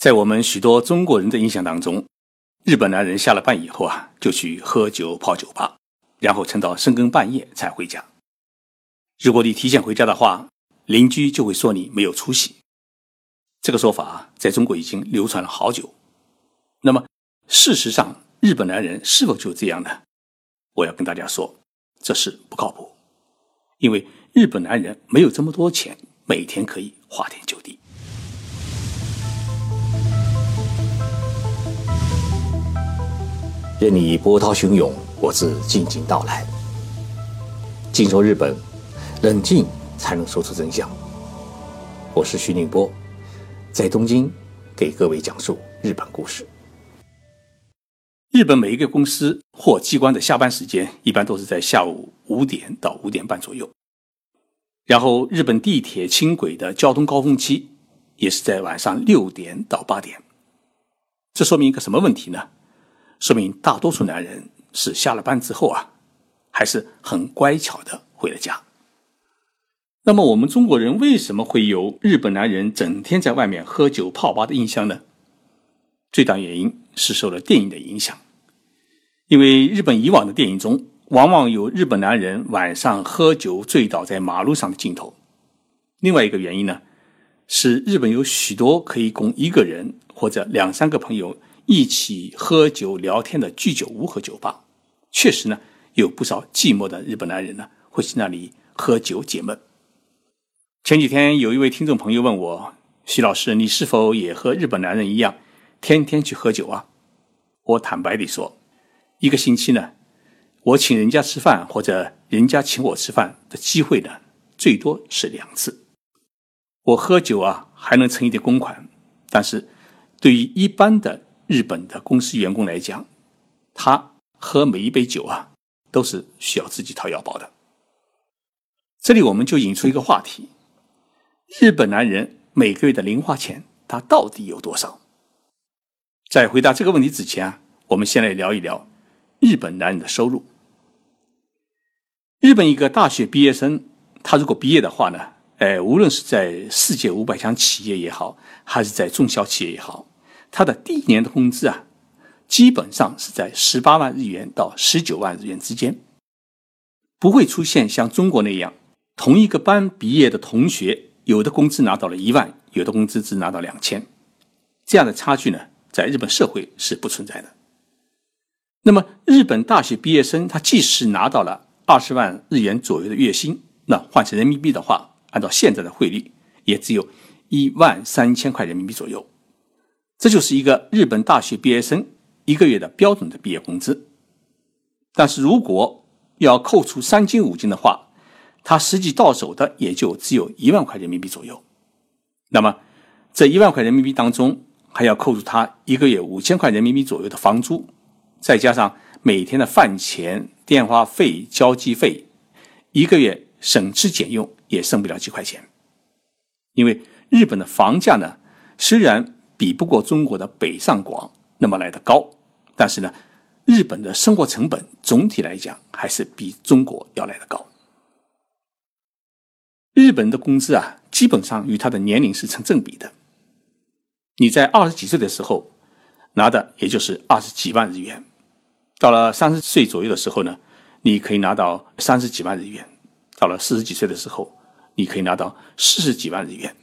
在我们许多中国人的印象当中，日本男人下了班以后啊，就去喝酒泡酒吧，然后撑到深更半夜才回家。如果你提前回家的话，邻居就会说你没有出息。这个说法在中国已经流传了好久。那么，事实上，日本男人是否就这样呢？我要跟大家说，这是不靠谱，因为日本男人没有这么多钱，每天可以花天酒地。任你波涛汹涌，我自静静到来。静说日本，冷静才能说出真相。我是徐宁波，在东京给各位讲述日本故事。日本每一个公司或机关的下班时间一般都是在下午五点到五点半左右，然后日本地铁、轻轨的交通高峰期也是在晚上六点到八点。这说明一个什么问题呢？说明大多数男人是下了班之后啊，还是很乖巧的回了家。那么我们中国人为什么会有日本男人整天在外面喝酒泡吧的印象呢？最大原因是受了电影的影响，因为日本以往的电影中往往有日本男人晚上喝酒醉倒在马路上的镜头。另外一个原因呢，是日本有许多可以供一个人或者两三个朋友。一起喝酒聊天的居酒屋和酒吧，确实呢，有不少寂寞的日本男人呢会去那里喝酒解闷。前几天有一位听众朋友问我：“徐老师，你是否也和日本男人一样，天天去喝酒啊？”我坦白地说，一个星期呢，我请人家吃饭或者人家请我吃饭的机会呢，最多是两次。我喝酒啊，还能存一点公款，但是对于一般的。日本的公司员工来讲，他喝每一杯酒啊，都是需要自己掏腰包的。这里我们就引出一个话题：日本男人每个月的零花钱，他到底有多少？在回答这个问题之前啊，我们先来聊一聊日本男人的收入。日本一个大学毕业生，他如果毕业的话呢，哎，无论是在世界五百强企业也好，还是在中小企业也好。他的第一年的工资啊，基本上是在十八万日元到十九万日元之间，不会出现像中国那样，同一个班毕业的同学，有的工资拿到了一万，有的工资只拿到两千，这样的差距呢，在日本社会是不存在的。那么，日本大学毕业生他即使拿到了二十万日元左右的月薪，那换成人民币的话，按照现在的汇率，也只有一万三千块人民币左右。这就是一个日本大学毕业生一个月的标准的毕业工资，但是如果要扣除三金五金的话，他实际到手的也就只有一万块人民币左右。那么这一万块人民币当中，还要扣除他一个月五千块人民币左右的房租，再加上每天的饭钱、电话费、交际费，一个月省吃俭用也剩不了几块钱。因为日本的房价呢，虽然比不过中国的北上广那么来的高，但是呢，日本的生活成本总体来讲还是比中国要来的高。日本的工资啊，基本上与他的年龄是成正比的。你在二十几岁的时候拿的也就是二十几万日元，到了三十岁左右的时候呢，你可以拿到三十几万日元；到了四十几岁的时候，你可以拿到四十几万日元。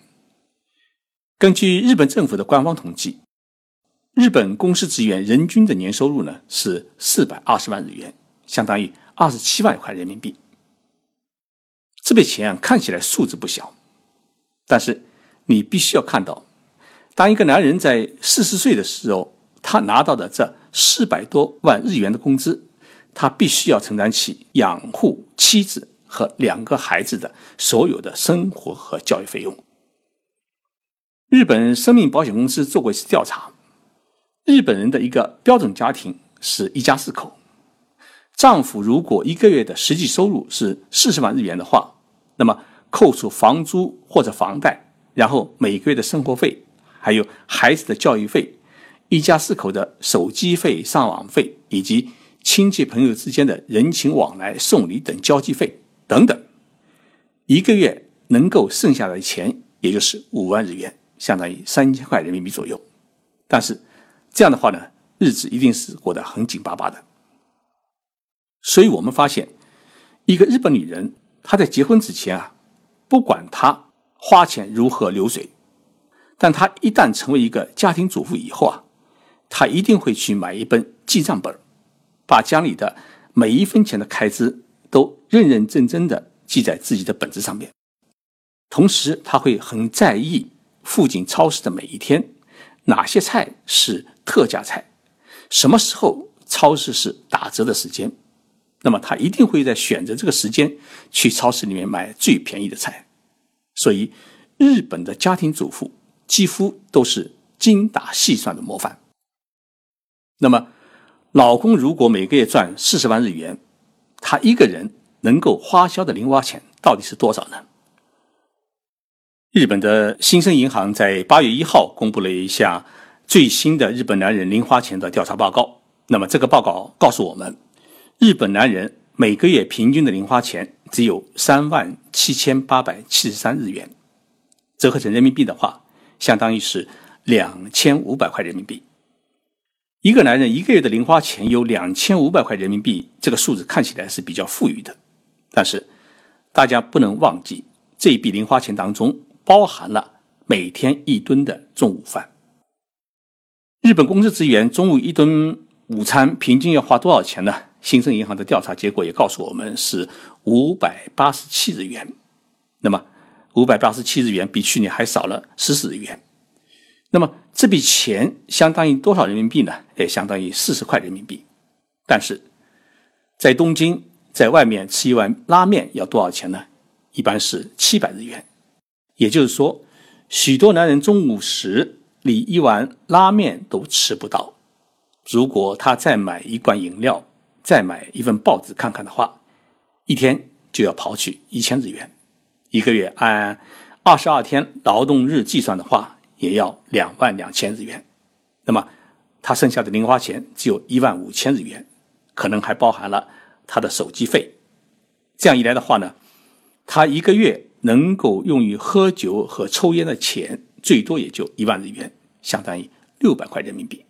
根据日本政府的官方统计，日本公司职员人均的年收入呢是四百二十万日元，相当于二十七万块人民币。这笔钱看起来数字不小，但是你必须要看到，当一个男人在四十岁的时候，他拿到的这四百多万日元的工资，他必须要承担起养护妻子和两个孩子的所有的生活和教育费用。日本生命保险公司做过一次调查，日本人的一个标准家庭是一家四口，丈夫如果一个月的实际收入是四十万日元的话，那么扣除房租或者房贷，然后每个月的生活费，还有孩子的教育费，一家四口的手机费、上网费，以及亲戚朋友之间的人情往来、送礼等交际费等等，一个月能够剩下的钱也就是五万日元。相当于三千块人民币左右，但是这样的话呢，日子一定是过得很紧巴巴的。所以我们发现，一个日本女人，她在结婚之前啊，不管她花钱如何流水，但她一旦成为一个家庭主妇以后啊，她一定会去买一本记账本，把家里的每一分钱的开支都认认真真的记在自己的本子上面。同时，她会很在意附近超市的每一天，哪些菜是特价菜，什么时候超市是打折的时间。那么他一定会在选择这个时间去超市里面买最便宜的菜，所以日本的家庭主妇几乎都是精打细算的模范。那么，老公如果每个月赚四十万日元，他一个人能够花销的零花钱到底是多少呢？日本的新生银行在八月一号公布了一项最新的日本男人零花钱的调查报告。那么这个报告告诉我们。日本男人每个月平均的零花钱只有三万七千八百七十三日元，折合成人民币的话，相当于是两千五百块人民币。一个男人一个月的零花钱有两千五百块人民币，这个数字看起来是比较富裕的。但是大家不能忘记，这一笔零花钱当中包含了每天一吨的中午饭。日本公司职员中午一顿午餐平均要花多少钱呢？新生银行的调查结果也告诉我们是五百八十七日元，那么五百八十七日元比去年还少了十四日元。那么这笔钱相当于多少人民币呢？也相当于四十块人民币。但是在东京，在外面吃一碗拉面要多少钱呢？一般是七百日元。也就是说，许多男人中午时连一碗拉面都吃不到。如果他再买一罐饮料，再买一份报纸看看的话，一天就要刨去一千日元，一个月按二十二天劳动日计算的话，也要两万两千日元。那么他剩下的零花钱只有一万五千日元，可能还包含了他的手机费。这样一来的话呢，他一个月能够用于喝酒和抽烟的钱，最多也就一万日元，相当于六百块人民币。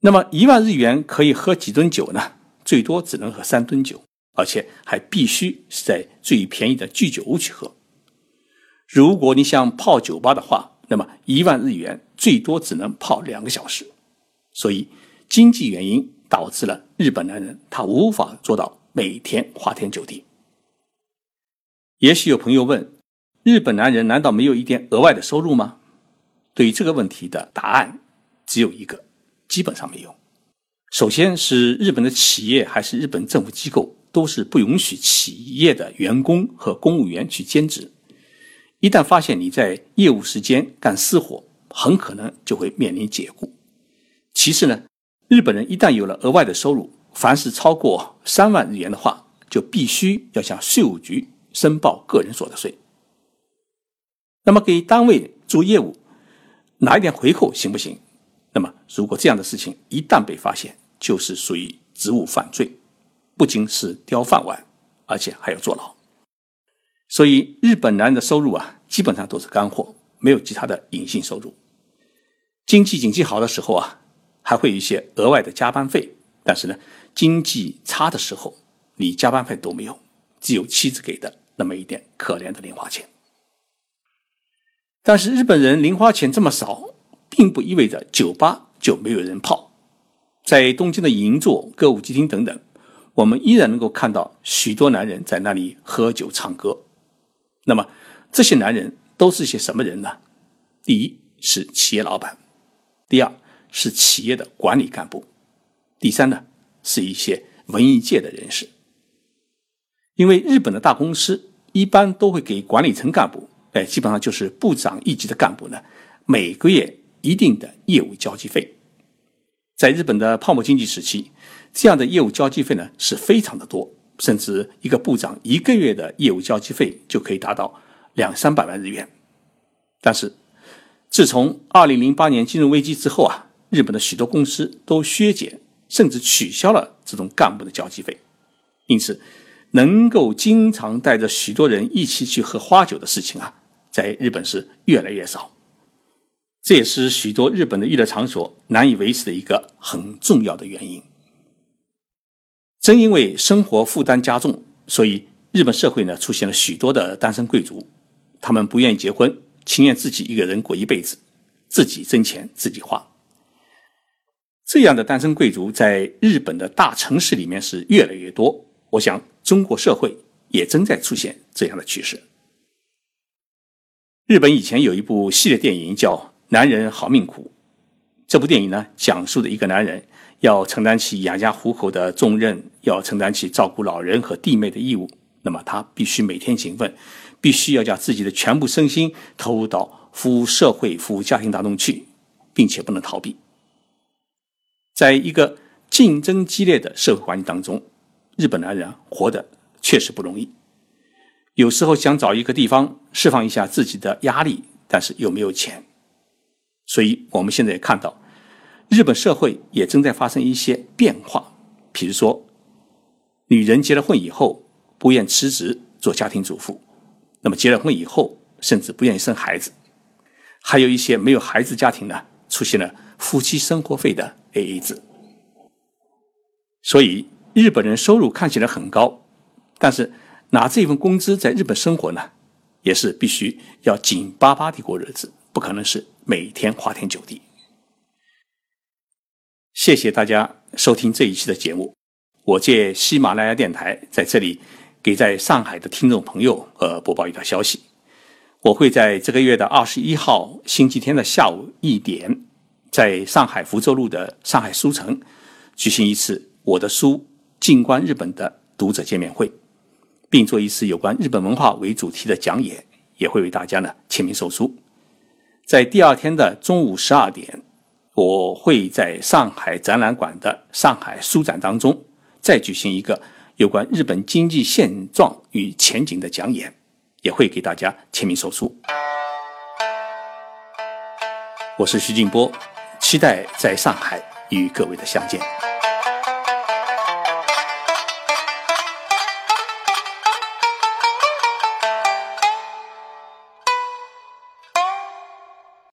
那么一万日元可以喝几吨酒呢？最多只能喝三吨酒，而且还必须是在最便宜的居酒屋去喝。如果你想泡酒吧的话，那么一万日元最多只能泡两个小时。所以经济原因导致了日本男人他无法做到每天花天酒地。也许有朋友问：日本男人难道没有一点额外的收入吗？对于这个问题的答案只有一个。基本上没有。首先是日本的企业还是日本政府机构，都是不允许企业的员工和公务员去兼职。一旦发现你在业务时间干私活，很可能就会面临解雇。其次呢，日本人一旦有了额外的收入，凡是超过三万日元的话，就必须要向税务局申报个人所得税。那么给单位做业务，拿一点回扣行不行？那么，如果这样的事情一旦被发现，就是属于职务犯罪，不仅是叼饭碗，而且还要坐牢。所以，日本男人的收入啊，基本上都是干货，没有其他的隐性收入。经济景气好的时候啊，还会有一些额外的加班费，但是呢，经济差的时候，你加班费都没有，只有妻子给的那么一点可怜的零花钱。但是日本人零花钱这么少。并不意味着酒吧就没有人泡，在东京的银座、歌舞伎町等等，我们依然能够看到许多男人在那里喝酒唱歌。那么，这些男人都是些什么人呢？第一是企业老板，第二是企业的管理干部，第三呢是一些文艺界的人士。因为日本的大公司一般都会给管理层干部，哎，基本上就是部长一级的干部呢，每个月。一定的业务交际费，在日本的泡沫经济时期，这样的业务交际费呢是非常的多，甚至一个部长一个月的业务交际费就可以达到两三百万日元。但是，自从二零零八年金融危机之后啊，日本的许多公司都削减甚至取消了这种干部的交际费，因此，能够经常带着许多人一起去喝花酒的事情啊，在日本是越来越少。这也是许多日本的娱乐场所难以维持的一个很重要的原因。正因为生活负担加重，所以日本社会呢出现了许多的单身贵族，他们不愿意结婚，情愿自己一个人过一辈子，自己挣钱自己花。这样的单身贵族在日本的大城市里面是越来越多。我想，中国社会也正在出现这样的趋势。日本以前有一部系列电影叫《男人好命苦》，这部电影呢，讲述的一个男人要承担起养家糊口的重任，要承担起照顾老人和弟妹的义务，那么他必须每天勤奋，必须要将自己的全部身心投入到服务社会、服务家庭当中去，并且不能逃避。在一个竞争激烈的社会环境当中，日本男人活得确实不容易。有时候想找一个地方释放一下自己的压力，但是又没有钱。所以，我们现在也看到，日本社会也正在发生一些变化。比如说，女人结了婚以后不愿辞职做家庭主妇，那么结了婚以后甚至不愿意生孩子。还有一些没有孩子家庭呢，出现了夫妻生活费的。A A 制，所以日本人收入看起来很高，但是拿这份工资在日本生活呢，也是必须要紧巴巴的过日子，不可能是每天花天酒地。谢谢大家收听这一期的节目，我借喜马拉雅电台在这里给在上海的听众朋友呃播报一条消息，我会在这个月的二十一号星期天的下午一点。在上海福州路的上海书城举行一次我的书静观日本的读者见面会，并做一次有关日本文化为主题的讲演，也会为大家呢签名售书。在第二天的中午十二点，我会在上海展览馆的上海书展当中再举行一个有关日本经济现状与前景的讲演，也会给大家签名售书。我是徐静波。期待在上海与各位的相见。